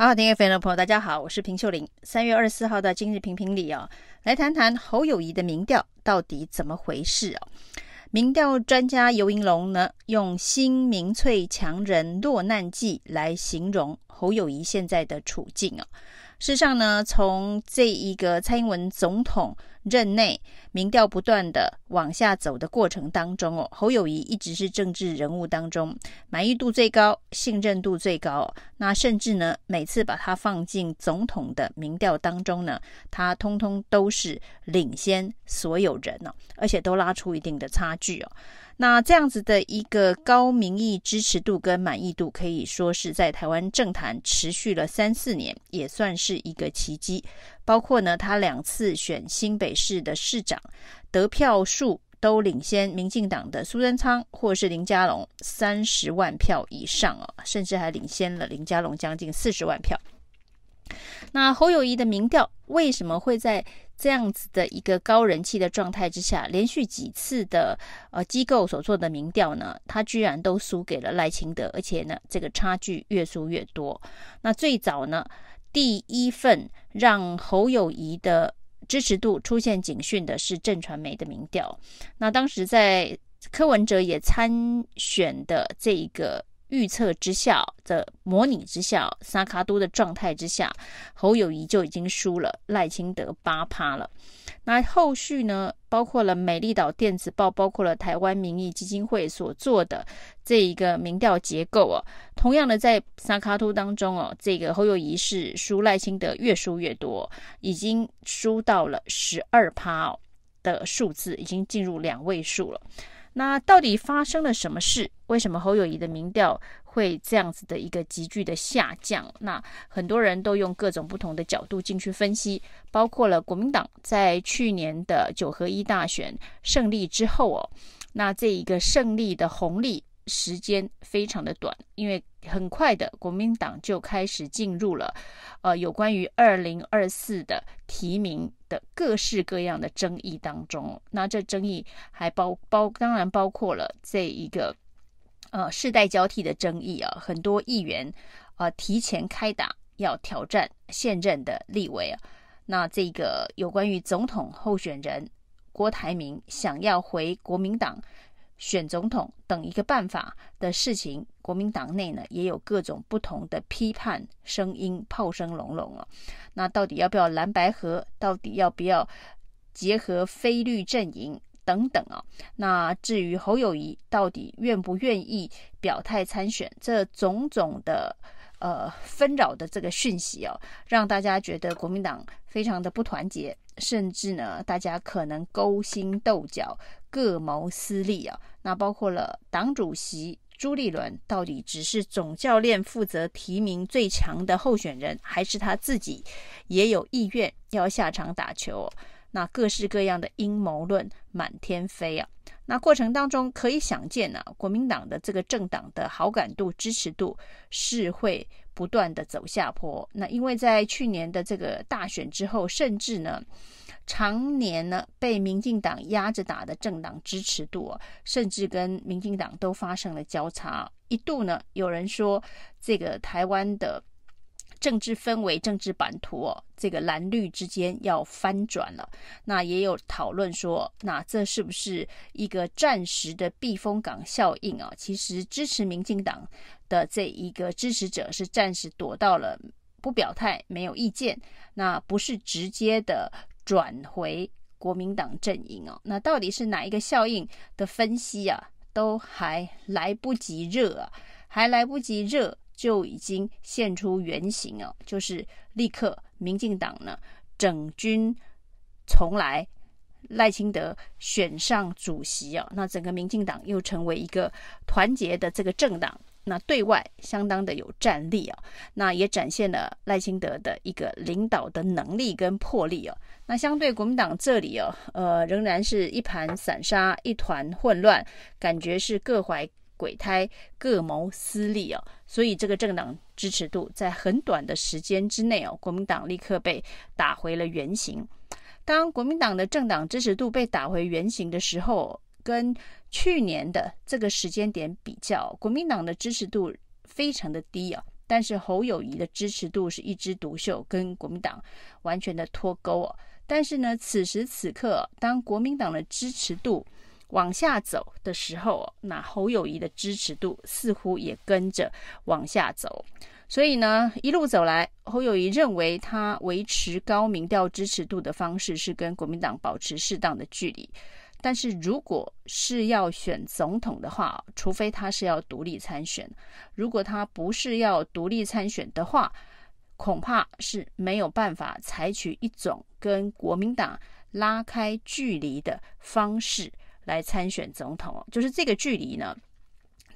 好好听 FM 的朋友，大家好，我是平秀玲。三月二十四号的今日评评理哦，来谈谈侯友谊的民调到底怎么回事哦？民调专家游银龙呢，用“新民粹强人落难记”来形容侯友谊现在的处境啊。事实上呢，从这一个蔡英文总统任内民调不断的往下走的过程当中哦，侯友谊一直是政治人物当中满意度最高、信任度最高。那甚至呢，每次把他放进总统的民调当中呢，他通通都是领先所有人呢，而且都拉出一定的差距哦。那这样子的一个高民意支持度跟满意度，可以说是在台湾政坛持续了三四年，也算是一个奇迹。包括呢，他两次选新北市的市长，得票数都领先民进党的苏贞昌或是林佳龙三十万票以上啊，甚至还领先了林佳龙将近四十万票。那侯友谊的民调为什么会在这样子的一个高人气的状态之下，连续几次的呃机构所做的民调呢，他居然都输给了赖清德，而且呢，这个差距越输越多。那最早呢，第一份让侯友谊的支持度出现警讯的是震传媒的民调，那当时在柯文哲也参选的这一个。预测之下的模拟之下，三脚督的状态之下，侯友宜就已经输了赖清德八趴了。那后续呢，包括了美丽岛电子报，包括了台湾民意基金会所做的这一个民调结构哦，同样的在三脚督当中哦，这个侯友宜是输赖清德越输越多，已经输到了十二趴的数字，已经进入两位数了。那到底发生了什么事？为什么侯友谊的民调会这样子的一个急剧的下降？那很多人都用各种不同的角度进去分析，包括了国民党在去年的九合一大选胜利之后哦，那这一个胜利的红利时间非常的短，因为很快的国民党就开始进入了呃有关于二零二四的提名的各式各样的争议当中。那这争议还包包当然包括了这一个。呃，世代交替的争议啊，很多议员啊、提前开打要挑战现任的立委啊。那这个有关于总统候选人郭台铭想要回国民党选总统等一个办法的事情，国民党内呢也有各种不同的批判声音，炮声隆隆啊。那到底要不要蓝白合？到底要不要结合非绿阵营？等等啊，那至于侯友谊到底愿不愿意表态参选，这种种的呃纷扰的这个讯息哦，让大家觉得国民党非常的不团结，甚至呢，大家可能勾心斗角、各谋私利啊。那包括了党主席朱立伦，到底只是总教练负责提名最强的候选人，还是他自己也有意愿要下场打球？那各式各样的阴谋论满天飞啊！那过程当中可以想见呢、啊，国民党的这个政党的好感度、支持度是会不断的走下坡。那因为在去年的这个大选之后，甚至呢，常年呢被民进党压着打的政党支持度啊，甚至跟民进党都发生了交叉。一度呢，有人说这个台湾的。政治氛围、政治版图哦，这个蓝绿之间要翻转了。那也有讨论说，那这是不是一个暂时的避风港效应啊？其实支持民进党的这一个支持者是暂时躲到了不表态、没有意见，那不是直接的转回国民党阵营哦。那到底是哪一个效应的分析啊？都还来不及热啊，还来不及热。就已经现出原形哦，就是立刻民进党呢整军重来，赖清德选上主席哦，那整个民进党又成为一个团结的这个政党，那对外相当的有战力哦，那也展现了赖清德的一个领导的能力跟魄力哦，那相对国民党这里哦，呃，仍然是一盘散沙，一团混乱，感觉是各怀。鬼胎各谋私利哦，所以这个政党支持度在很短的时间之内哦，国民党立刻被打回了原形。当国民党的政党支持度被打回原形的时候，跟去年的这个时间点比较，国民党的支持度非常的低啊，但是侯友谊的支持度是一枝独秀，跟国民党完全的脱钩哦。但是呢，此时此刻，当国民党的支持度往下走的时候，那侯友谊的支持度似乎也跟着往下走。所以呢，一路走来，侯友谊认为他维持高民调支持度的方式是跟国民党保持适当的距离。但是，如果是要选总统的话，除非他是要独立参选。如果他不是要独立参选的话，恐怕是没有办法采取一种跟国民党拉开距离的方式来参选总统。就是这个距离呢，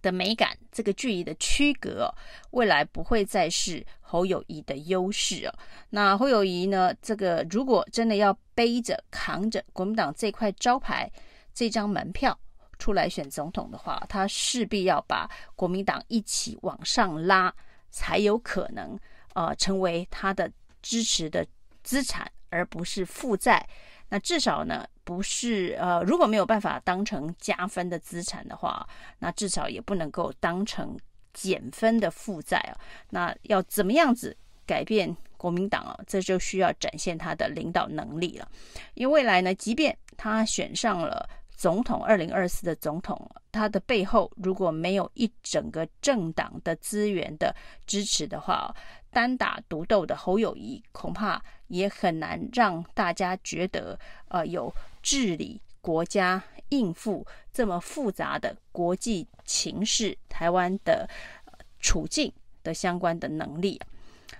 的美感，这个距离的区隔，未来不会再是侯友谊的优势哦。那侯友谊呢？这个如果真的要背着扛着国民党这块招牌、这张门票出来选总统的话，他势必要把国民党一起往上拉，才有可能呃成为他的支持的资产，而不是负债。那至少呢，不是呃，如果没有办法当成加分的资产的话，那至少也不能够当成减分的负债啊。那要怎么样子改变国民党啊？这就需要展现他的领导能力了。因为未来呢，即便他选上了总统，二零二四的总统，他的背后如果没有一整个政党的资源的支持的话，单打独斗的侯友宜恐怕也很难让大家觉得，呃，有治理国家、应付这么复杂的国际情势、台湾的处境的相关的能力。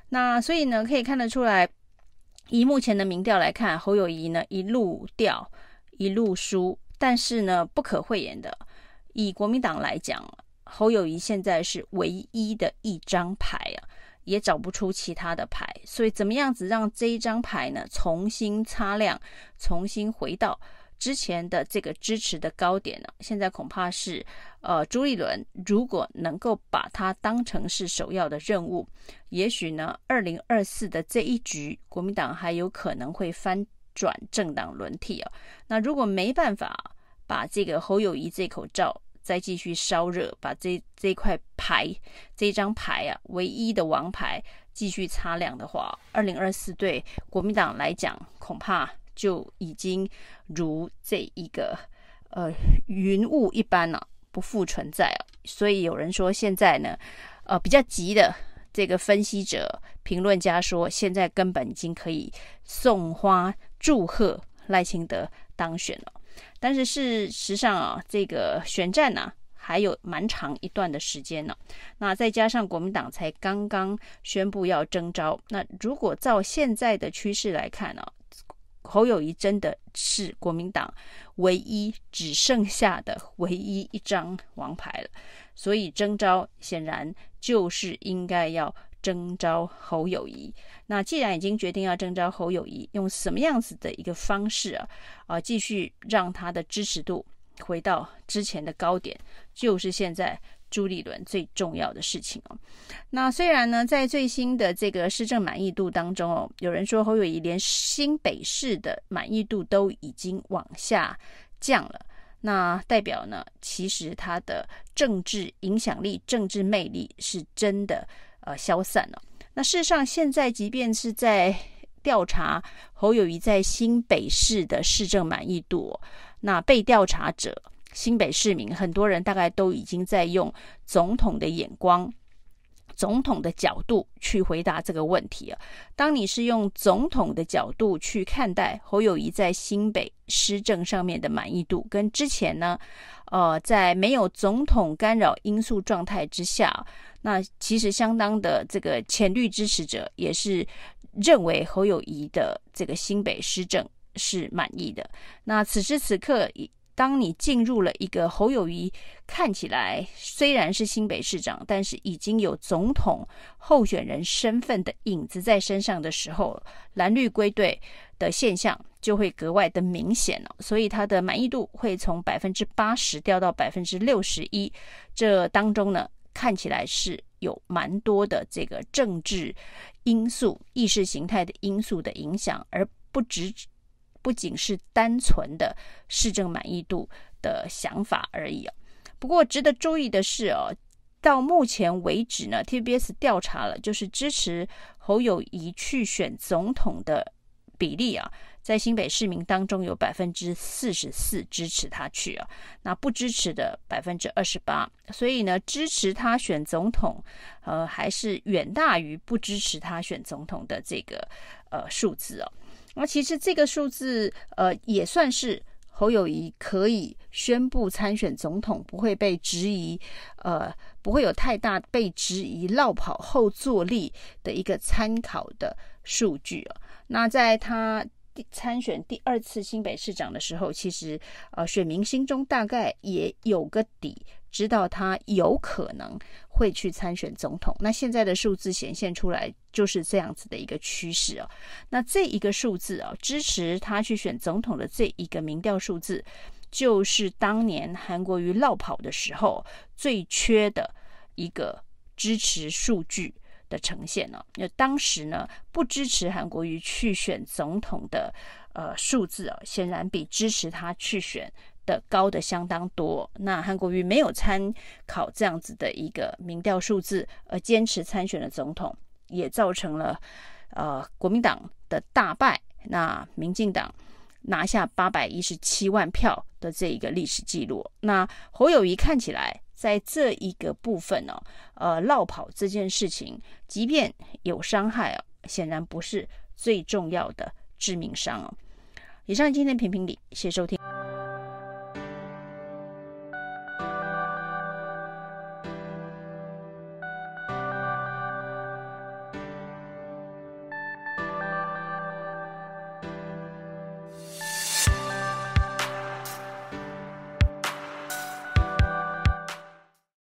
那所以呢，可以看得出来，以目前的民调来看，侯友宜呢一路掉，一路输。但是呢，不可讳言的，以国民党来讲，侯友宜现在是唯一的一张牌啊。也找不出其他的牌，所以怎么样子让这一张牌呢重新擦亮，重新回到之前的这个支持的高点呢？现在恐怕是，呃，朱立伦如果能够把它当成是首要的任务，也许呢，二零二四的这一局，国民党还有可能会翻转政党轮替啊。那如果没办法把这个侯友谊这口罩，再继续烧热，把这这块牌，这张牌啊，唯一的王牌继续擦亮的话，二零二四对国民党来讲，恐怕就已经如这一个呃云雾一般了，不复存在啊。所以有人说，现在呢，呃，比较急的这个分析者、评论家说，现在根本已经可以送花祝贺赖清德当选了。但是事实上啊，这个选战呢、还有蛮长一段的时间呢。那再加上国民党才刚刚宣布要征召，那如果照现在的趋势来看呢、啊，侯友谊真的是国民党唯一只剩下的唯一一张王牌了。所以征召显然就是应该要。征召侯友宜，那既然已经决定要征召侯友宜，用什么样子的一个方式啊，啊，继续让他的支持度回到之前的高点，就是现在朱立伦最重要的事情哦。那虽然呢，在最新的这个施政满意度当中哦，有人说侯友宜连新北市的满意度都已经往下降了，那代表呢，其实他的政治影响力、政治魅力是真的。呃，消散了。那事实上，现在即便是在调查侯友宜在新北市的市政满意度，那被调查者新北市民很多人大概都已经在用总统的眼光、总统的角度去回答这个问题了。当你是用总统的角度去看待侯友宜在新北施政上面的满意度，跟之前呢，呃，在没有总统干扰因素状态之下。那其实相当的这个浅绿支持者也是认为侯友谊的这个新北施政是满意的。那此时此刻，当你进入了一个侯友谊看起来虽然是新北市长，但是已经有总统候选人身份的影子在身上的时候，蓝绿归队的现象就会格外的明显了。所以他的满意度会从百分之八十掉到百分之六十一，这当中呢，看起来是有蛮多的这个政治因素、意识形态的因素的影响，而不只不仅是单纯的市政满意度的想法而已。不过值得注意的是哦，到目前为止呢，TBS 调查了，就是支持侯友谊去选总统的比例啊，在新北市民当中有百分之四十四支持他去啊，那不支持的百分之二十八，所以呢，支持他选总统，呃，还是远大于不支持他选总统的这个呃数字哦。那其实这个数字呃也算是。侯友宜可以宣布参选总统，不会被质疑，呃，不会有太大被质疑落跑后坐力的一个参考的数据啊。那在他第参选第二次新北市长的时候，其实呃，选民心中大概也有个底。知道他有可能会去参选总统，那现在的数字显现出来就是这样子的一个趋势哦。那这一个数字啊，支持他去选总统的这一个民调数字，就是当年韩国瑜落跑的时候最缺的一个支持数据的呈现呢。那当时呢，不支持韩国瑜去选总统的呃数字啊，显然比支持他去选。的高的相当多，那韩国瑜没有参考这样子的一个民调数字，而坚持参选的总统，也造成了呃国民党的大败，那民进党拿下八百一十七万票的这一个历史记录。那侯友谊看起来在这一个部分呢、呃，绕跑这件事情，即便有伤害哦，显然不是最重要的致命伤哦。以上今天评评理，谢谢收听。